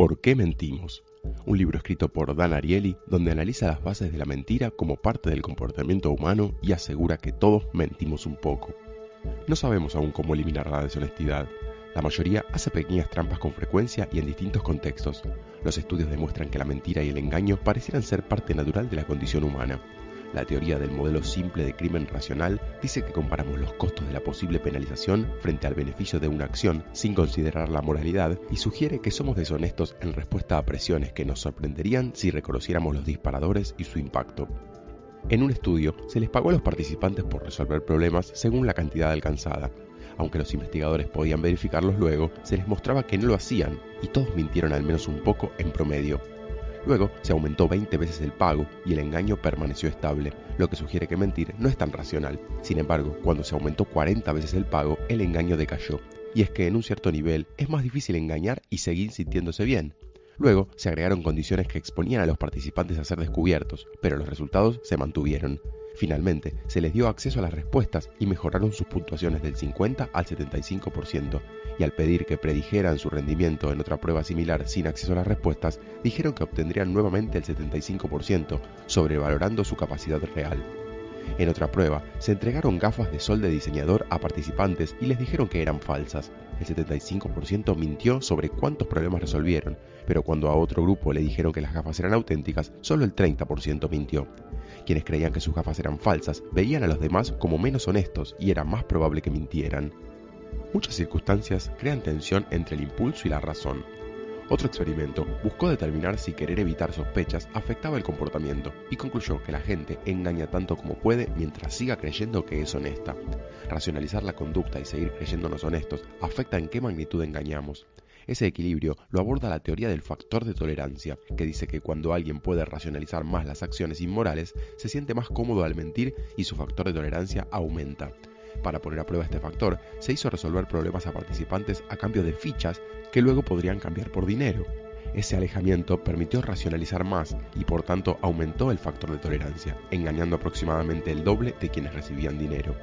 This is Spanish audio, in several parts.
¿Por qué mentimos? Un libro escrito por Dan Ariely donde analiza las bases de la mentira como parte del comportamiento humano y asegura que todos mentimos un poco. No sabemos aún cómo eliminar la deshonestidad. La mayoría hace pequeñas trampas con frecuencia y en distintos contextos. Los estudios demuestran que la mentira y el engaño parecieran ser parte natural de la condición humana. La teoría del modelo simple de crimen racional dice que comparamos los costos de la posible penalización frente al beneficio de una acción sin considerar la moralidad y sugiere que somos deshonestos en respuesta a presiones que nos sorprenderían si reconociéramos los disparadores y su impacto. En un estudio se les pagó a los participantes por resolver problemas según la cantidad alcanzada. Aunque los investigadores podían verificarlos luego, se les mostraba que no lo hacían y todos mintieron al menos un poco en promedio. Luego se aumentó 20 veces el pago y el engaño permaneció estable, lo que sugiere que mentir no es tan racional. Sin embargo, cuando se aumentó 40 veces el pago, el engaño decayó. Y es que en un cierto nivel es más difícil engañar y seguir sintiéndose bien. Luego se agregaron condiciones que exponían a los participantes a ser descubiertos, pero los resultados se mantuvieron. Finalmente, se les dio acceso a las respuestas y mejoraron sus puntuaciones del 50 al 75%, y al pedir que predijeran su rendimiento en otra prueba similar sin acceso a las respuestas, dijeron que obtendrían nuevamente el 75%, sobrevalorando su capacidad real. En otra prueba, se entregaron gafas de sol de diseñador a participantes y les dijeron que eran falsas. El 75% mintió sobre cuántos problemas resolvieron, pero cuando a otro grupo le dijeron que las gafas eran auténticas, solo el 30% mintió. Quienes creían que sus gafas eran falsas veían a los demás como menos honestos y era más probable que mintieran. Muchas circunstancias crean tensión entre el impulso y la razón. Otro experimento buscó determinar si querer evitar sospechas afectaba el comportamiento y concluyó que la gente engaña tanto como puede mientras siga creyendo que es honesta. Racionalizar la conducta y seguir creyéndonos honestos afecta en qué magnitud engañamos. Ese equilibrio lo aborda la teoría del factor de tolerancia, que dice que cuando alguien puede racionalizar más las acciones inmorales, se siente más cómodo al mentir y su factor de tolerancia aumenta. Para poner a prueba este factor, se hizo resolver problemas a participantes a cambio de fichas que luego podrían cambiar por dinero. Ese alejamiento permitió racionalizar más y por tanto aumentó el factor de tolerancia, engañando aproximadamente el doble de quienes recibían dinero.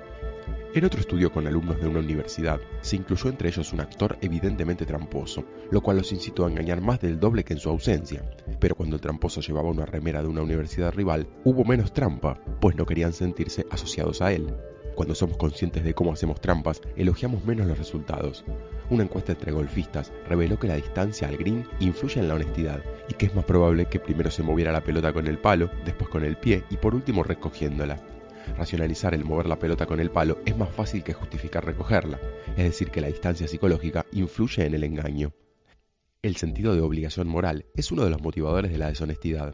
En otro estudio con alumnos de una universidad, se incluyó entre ellos un actor evidentemente tramposo, lo cual los incitó a engañar más del doble que en su ausencia. Pero cuando el tramposo llevaba una remera de una universidad rival, hubo menos trampa, pues no querían sentirse asociados a él. Cuando somos conscientes de cómo hacemos trampas, elogiamos menos los resultados. Una encuesta entre golfistas reveló que la distancia al green influye en la honestidad y que es más probable que primero se moviera la pelota con el palo, después con el pie y por último recogiéndola. Racionalizar el mover la pelota con el palo es más fácil que justificar recogerla, es decir, que la distancia psicológica influye en el engaño. El sentido de obligación moral es uno de los motivadores de la deshonestidad.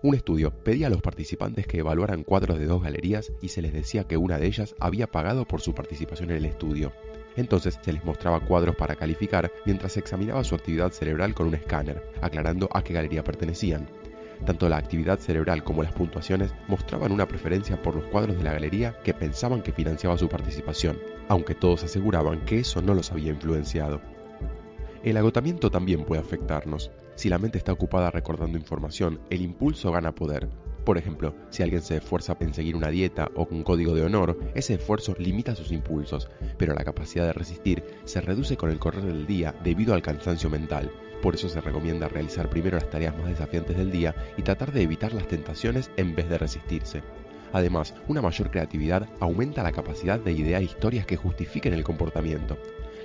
Un estudio pedía a los participantes que evaluaran cuadros de dos galerías y se les decía que una de ellas había pagado por su participación en el estudio. Entonces se les mostraba cuadros para calificar mientras se examinaba su actividad cerebral con un escáner, aclarando a qué galería pertenecían. Tanto la actividad cerebral como las puntuaciones mostraban una preferencia por los cuadros de la galería que pensaban que financiaba su participación, aunque todos aseguraban que eso no los había influenciado. El agotamiento también puede afectarnos. Si la mente está ocupada recordando información, el impulso gana poder. Por ejemplo, si alguien se esfuerza en seguir una dieta o un código de honor, ese esfuerzo limita sus impulsos, pero la capacidad de resistir se reduce con el correr del día debido al cansancio mental. Por eso se recomienda realizar primero las tareas más desafiantes del día y tratar de evitar las tentaciones en vez de resistirse. Además, una mayor creatividad aumenta la capacidad de idear historias que justifiquen el comportamiento.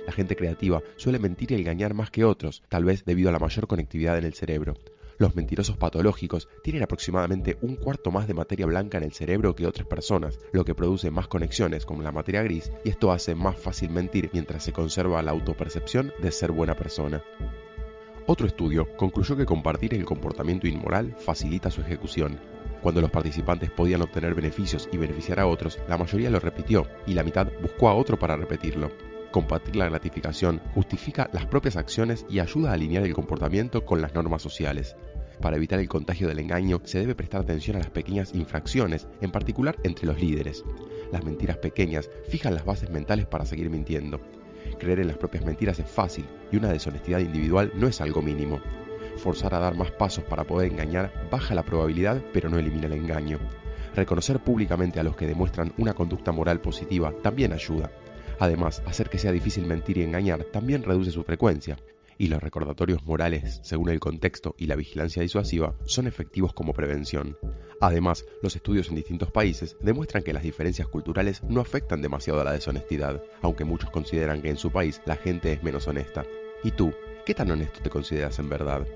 La gente creativa suele mentir y engañar más que otros, tal vez debido a la mayor conectividad en el cerebro. Los mentirosos patológicos tienen aproximadamente un cuarto más de materia blanca en el cerebro que otras personas, lo que produce más conexiones con la materia gris y esto hace más fácil mentir mientras se conserva la autopercepción de ser buena persona. Otro estudio concluyó que compartir el comportamiento inmoral facilita su ejecución. Cuando los participantes podían obtener beneficios y beneficiar a otros, la mayoría lo repitió y la mitad buscó a otro para repetirlo. Compartir la gratificación justifica las propias acciones y ayuda a alinear el comportamiento con las normas sociales. Para evitar el contagio del engaño se debe prestar atención a las pequeñas infracciones, en particular entre los líderes. Las mentiras pequeñas fijan las bases mentales para seguir mintiendo. Creer en las propias mentiras es fácil y una deshonestidad individual no es algo mínimo. Forzar a dar más pasos para poder engañar baja la probabilidad pero no elimina el engaño. Reconocer públicamente a los que demuestran una conducta moral positiva también ayuda. Además, hacer que sea difícil mentir y engañar también reduce su frecuencia. y los recordatorios morales, según el contexto y la vigilancia disuasiva, son efectivos como prevención. Además, los estudios en distintos países demuestran que las diferencias culturales no afectan demasiado a la deshonestidad, aunque muchos consideran que en su país la gente es menos honesta. ¿Y tú? ¿Qué tan honesto te consideras en verdad?